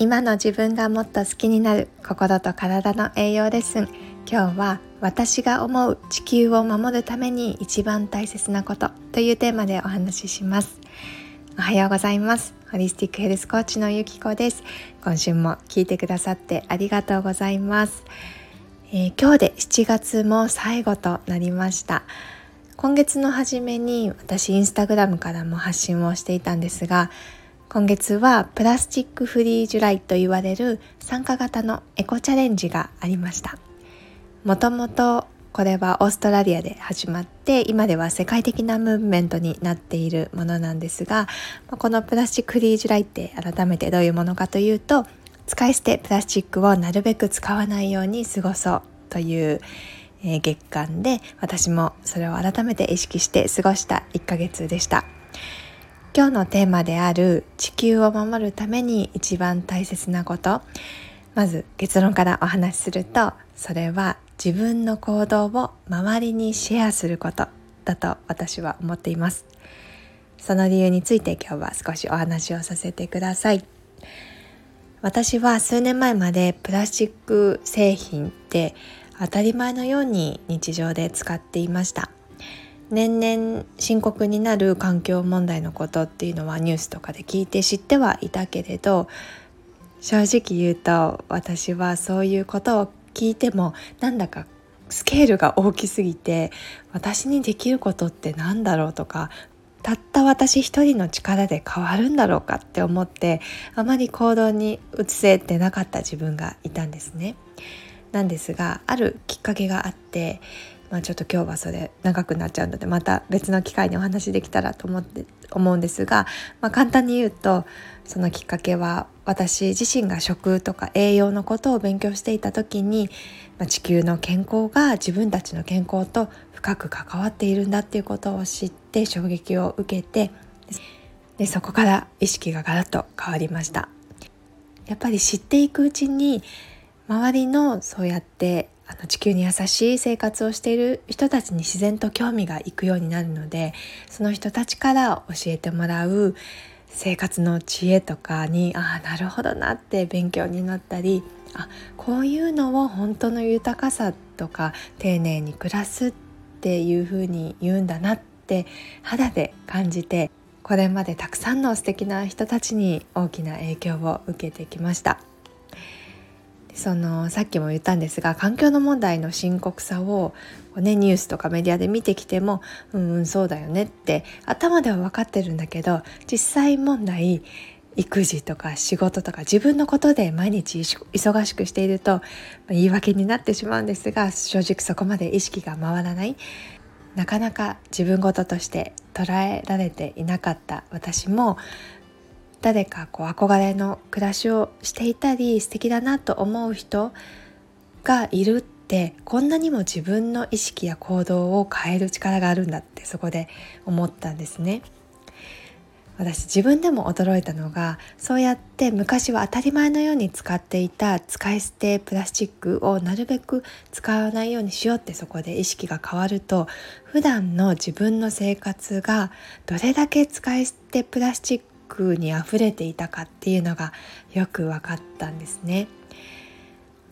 今の自分がもっと好きになる心と体の栄養レッスン。今日は私が思う地球を守るために一番大切なことというテーマでお話しします。おはようございます。ホリスティックヘルスコーチのゆきこです。今週も聞いてくださってありがとうございます、えー、今日で7月も最後となりました。今月の初めに私インスタグラムからも発信をしていたんですが今月はプラスチックフリージュライと言われる参加型のエコチャレンジがありましたもともとこれはオーストラリアで始まって今では世界的なムーブメントになっているものなんですがこのプラスチックフリージュライって改めてどういうものかというと使い捨てプラスチックをなるべく使わないように過ごそうという月間で私もそれを改めて意識して過ごした1ヶ月でした。今日のテーマである地球を守るために一番大切なこと。まず結論からお話しするとそれは自分の行動を周りにシェアすること。だと私は思っています。その理由について今日は少しお話をさせてください。私は数年前までプラスチック製品って当たり前のように日常で使っていました。年々深刻になる環境問題のことっていうのはニュースとかで聞いて知ってはいたけれど正直言うと私はそういうことを聞いてもなんだかスケールが大きすぎて私にできることって何だろうとかたった私一人の力で変わるんだろうかって思ってあまり行動に移せてなかった自分がいたんですね。なんですがあるきっかけがあってまあ、ちょっと今日はそれ長くなっちゃうのでまた別の機会にお話できたらと思って思うんですが、まあ、簡単に言うとそのきっかけは私自身が食とか栄養のことを勉強していた時に、まあ、地球の健康が自分たちの健康と深く関わっているんだっていうことを知って衝撃を受けてでそこから意識がガラッと変わりました。やっぱり知っていくうちに周りのそうやってあの地球に優しい生活をしている人たちに自然と興味がいくようになるのでその人たちから教えてもらう生活の知恵とかにああなるほどなって勉強になったりあこういうのを本当の豊かさとか丁寧に暮らすっていうふうに言うんだなって肌で感じてこれまでたくさんの素敵な人たちに大きな影響を受けてきました。そのさっきも言ったんですが環境の問題の深刻さを、ね、ニュースとかメディアで見てきてもうんうんそうだよねって頭では分かってるんだけど実際問題育児とか仕事とか自分のことで毎日忙しくしていると言い訳になってしまうんですが正直そこまで意識が回らない。なかなか自分事として捉えられていなかった私も誰かこう憧れの暮らしをしていたり素敵だなと思う人がいるってこんなにも自分の意識や行動を変える力があるんだってそこで思ったんですね。私自分でも驚いたのがそうやって昔は当たり前のように使っていた使い捨てプラスチックをなるべく使わないようにしようってそこで意識が変わると普段の自分の生活がどれだけ使い捨てプラスチックに溢れていたかっていうのがよく分かったんですね。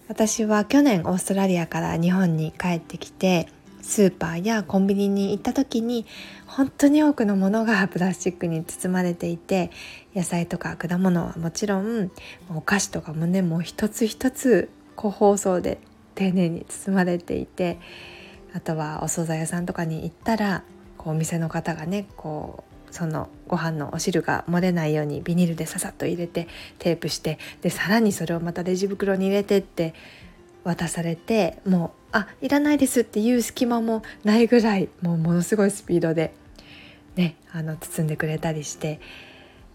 私は去年オーストラリアから日本に帰ってきてスーパーやコンビニに行った時に本当に多くのものがプラスチックに包まれていて野菜とか果物はもちろんお菓子とかもねもう一つ一つ個包装で丁寧に包まれていてあとはお惣菜屋さんとかに行ったらこうお店の方がねこうそのご飯のお汁が漏れないようにビニールでささっと入れてテープしてでさらにそれをまたレジ袋に入れてって渡されてもうあいらないですっていう隙間もないぐらいもうものすごいスピードでねあの包んでくれたりして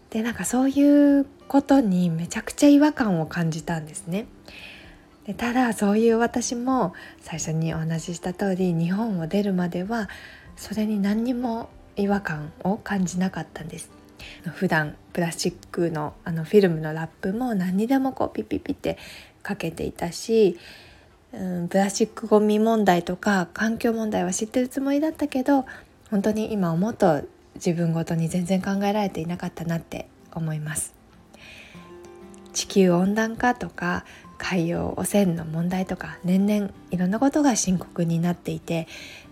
でなんかそういうことにめちゃくちゃ違和感を感じたんですね。でただそういう私も最初にお話しした通り日本を出るまではそれに何にも違和感を感じなかったんです。普段プラスチックのあのフィルムのラップも何にでもこうピピピってかけていたし、うん、プラスチックごみ問題とか環境問題は知ってるつもりだったけど本当に今思うと自分ごとに全然考えられていなかったなって思います。地球温暖化とか海洋汚染の問題とか年々いろんなことが深刻になっていて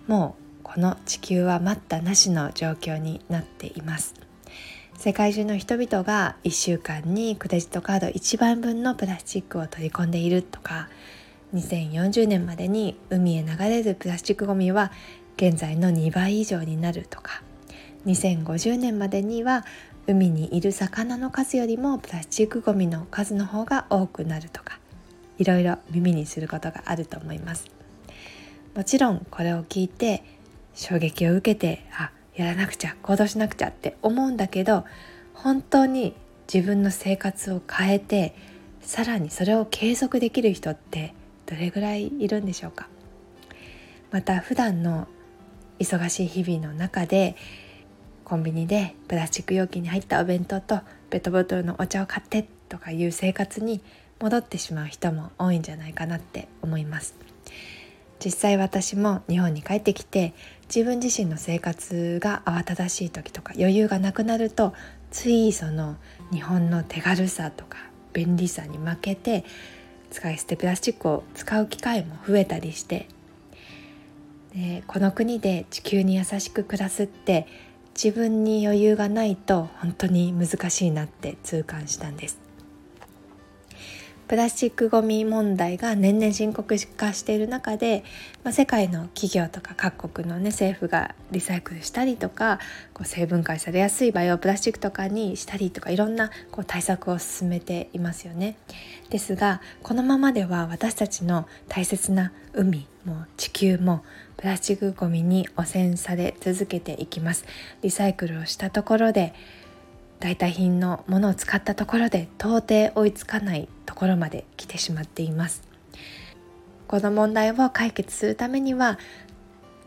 もうこの地球は待ったなしの状況になっています。世界中の人々が1週間にクレジットカード1万分のプラスチックを取り込んでいるとか2040年までに海へ流れるプラスチックごみは現在の2倍以上になるとか2050年までには海にいる魚の数よりもプラスチックごみの数の方が多くなるとかいろいろ耳にすることがあると思います。もちろんこれを聞いて衝撃を受けてあやらなくちゃ行動しなくちゃって思うんだけど本当に自分の生活を変えてさらにそれを継続できる人ってどれぐらいいるんでしょうか？また普段の忙しい日々の中でコンビニでプラスチック容器に入ったお弁当とペットボトルのお茶を買ってとかいう生活に戻ってしまう人も多いんじゃないかなって思います。実際私も日本に帰ってきて自分自身の生活が慌ただしい時とか余裕がなくなるとついその日本の手軽さとか便利さに負けて使い捨てプラスチックを使う機会も増えたりしてでこの国で地球に優しく暮らすって自分に余裕がないと本当に難しいなって痛感したんです。プラスチックごみ問題が年々深刻化している中で、まあ、世界の企業とか各国の、ね、政府がリサイクルしたりとかこう生分解されやすいバイオプラスチックとかにしたりとかいろんなこう対策を進めていますよね。ですがこのままでは私たちの大切な海も地球もプラスチックごみに汚染され続けていきます。リサイクルをしたところで代替品のものを使ったところで到底追いつかないころまで来てしまっていますこの問題を解決するためには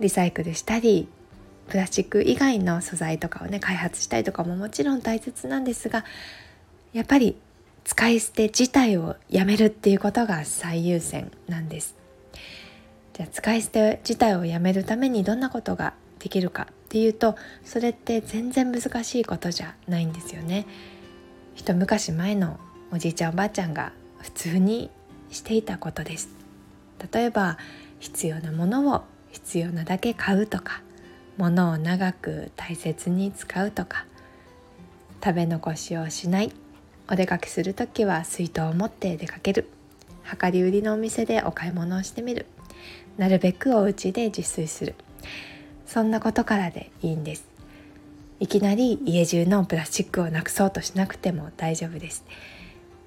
リサイクルしたりプラスチック以外の素材とかをね開発したりとかももちろん大切なんですがやっぱり使い捨て自体をやめるっていうことが最優先なんですじゃあ使い捨て自体をやめるためにどんなことができるかっていうとそれって全然難しいことじゃないんですよね。一昔前のおじいちゃんおばあちゃんが普通にしていたことです。例えば必要なものを必要なだけ買うとか物を長く大切に使うとか食べ残しをしないお出かけする時は水筒を持って出かける量り売りのお店でお買い物をしてみるなるべくお家で自炊する。そんなことからでいいんです。いきなり家中のプラスチックをなくそうとしなくても大丈夫です。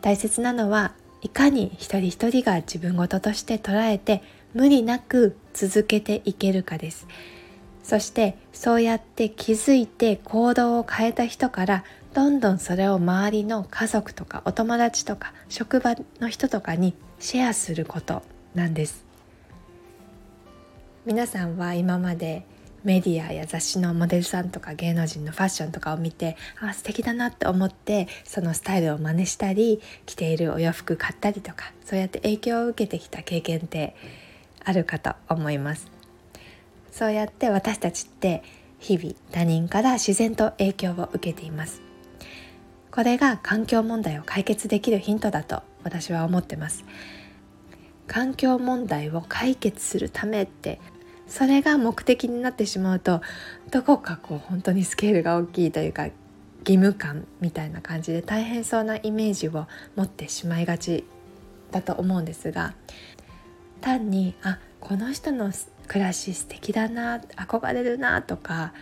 大切なのはいかに一人一人が自分事として捉えて無理なく続けていけるかです。そしてそうやって気づいて行動を変えた人からどんどんそれを周りの家族とかお友達とか職場の人とかにシェアすることなんです。皆さんは今までメディアや雑誌のモデルさんとか芸能人のファッションとかを見てあ素敵だなって思ってそのスタイルを真似したり着ているお洋服買ったりとかそうやって影響を受けてきた経験ってあるかと思います。そうやって私たちって日々他人から自然と影響を受けています。これが環境問題を解決できるヒントだと私は思ってます。環境問題を解決するためってそれが目的になってしまうとどこかこう本当にスケールが大きいというか義務感みたいな感じで大変そうなイメージを持ってしまいがちだと思うんですが単にあこの人の暮らし素敵だな憧れるなとか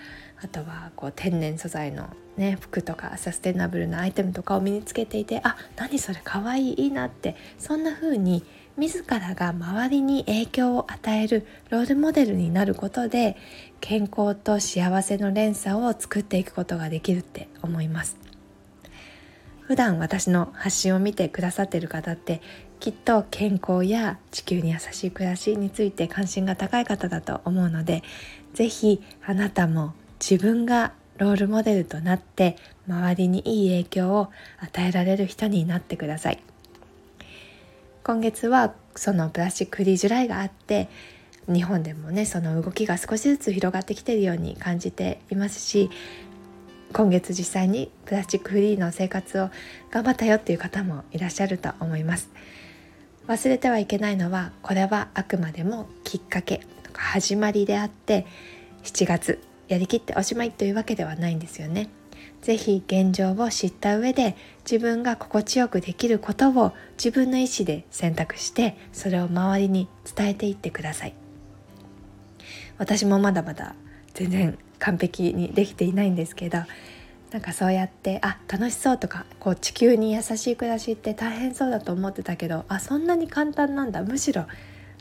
あとはこう天然素材の、ね、服とかサステナブルなアイテムとかを身につけていてあ何それかわいいいいなってそんな風に自らが周りに影響を与えるロールモデルになることで健康と幸せの連鎖を作っていくことができるって思います普段私の発信を見てくださっている方ってきっと健康や地球に優しい暮らしについて関心が高い方だと思うので是非あなたも自分がロールモデルとなって周りにいい影響を与えられる人になってください。今月はそのプラスチックフリージュライがあって日本でもねその動きが少しずつ広がってきているように感じていますし今月実際にプラスチックフリーの生活を頑張ったよっていう方もいらっしゃると思います。忘れてはいけないのはこれはあくまでもきっかけとか始まりであって7月やりきっておしまいというわけではないんですよね。ぜひ現状を知った上で自分が心地よくできることを自分の意思で選択してそれを周りに伝えていってください私もまだまだ全然完璧にできていないんですけどなんかそうやってあ楽しそうとかこう地球に優しい暮らしって大変そうだと思ってたけどあそんなに簡単なんだむしろ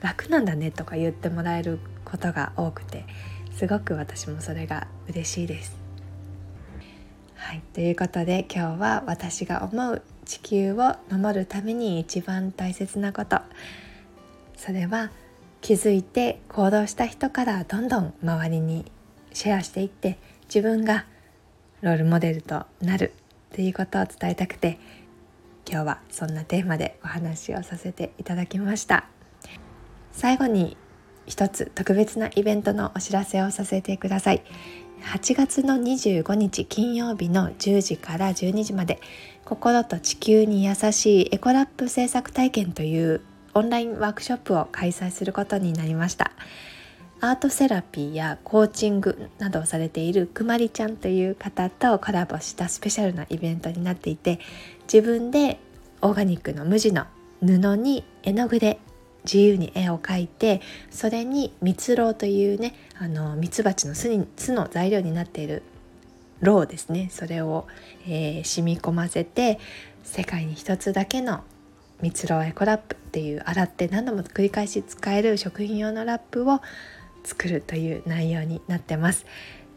楽なんだねとか言ってもらえることが多くてすごく私もそれが嬉しいです。はい、ということで今日は私が思う地球を守るために一番大切なこと。それは気づいて行動した人からどんどん周りにシェアしていって自分がロールモデルとなるということを伝えたくて今日はそんなテーマでお話をさせていただきました。最後に一つ特別なイベントのお知らせをさせてください。8月の25日金曜日の10時から12時まで心と地球に優しいエコラップ制作体験というオンラインワークショップを開催することになりました。アートセラピーやコーチングなどをされているくまりちゃんという方とコラボしたスペシャルなイベントになっていて自分でオーガニックの無地の布に絵の具で自由に絵を描いてそれに蜜蝋というねあのミツバチの巣に巣の材料になっているろうですねそれを、えー、染み込ませて世界に一つだけの蜜蝋エコラップっていう洗って何度も繰り返し使える食品用のラップを作るという内容になってます。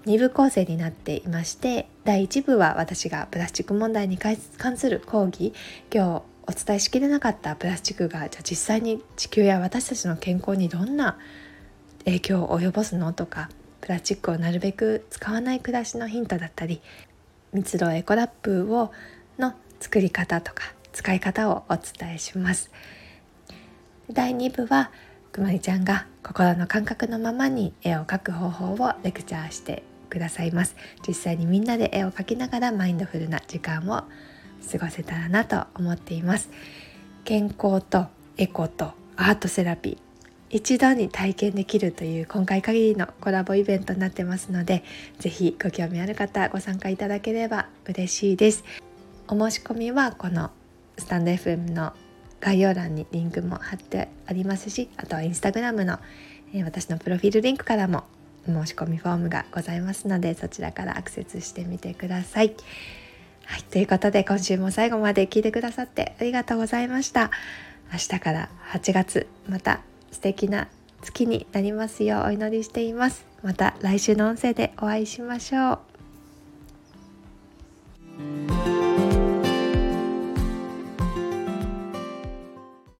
2部構成になっていまして第1部は私がプラスチック問題に関する講義今日お伝えしきれなかったプラスチックがじゃあ実際に地球や私たちの健康にどんな影響を及ぼすのとかプラスチックをなるべく使わない暮らしのヒントだったり密度エコラップをの作り方とか使い方をお伝えします。第2部はくまりちゃんが心の感覚のままに絵を描く方法をレクチャーしてくださいます。実際にみんなで絵を描きながらマインドフルな時間を過ごせたらなと思っています。健康とエコとアートセラピー。一度に体験できるという今回限りのコラボイベントになってますので是非ご興味ある方ご参加いただければ嬉しいです。お申し込みはこのスタンド FM の概要欄にリンクも貼ってありますしあとはインスタグラムの、私のプロフィールリンクからも申し込みフォームがございますのでそちらからアクセスしてみてください。はい、ということで今週も最後まで聞いてくださってありがとうございました。明日から8月また素敵な月になりますようお祈りしています。また来週の音声でお会いしましょう。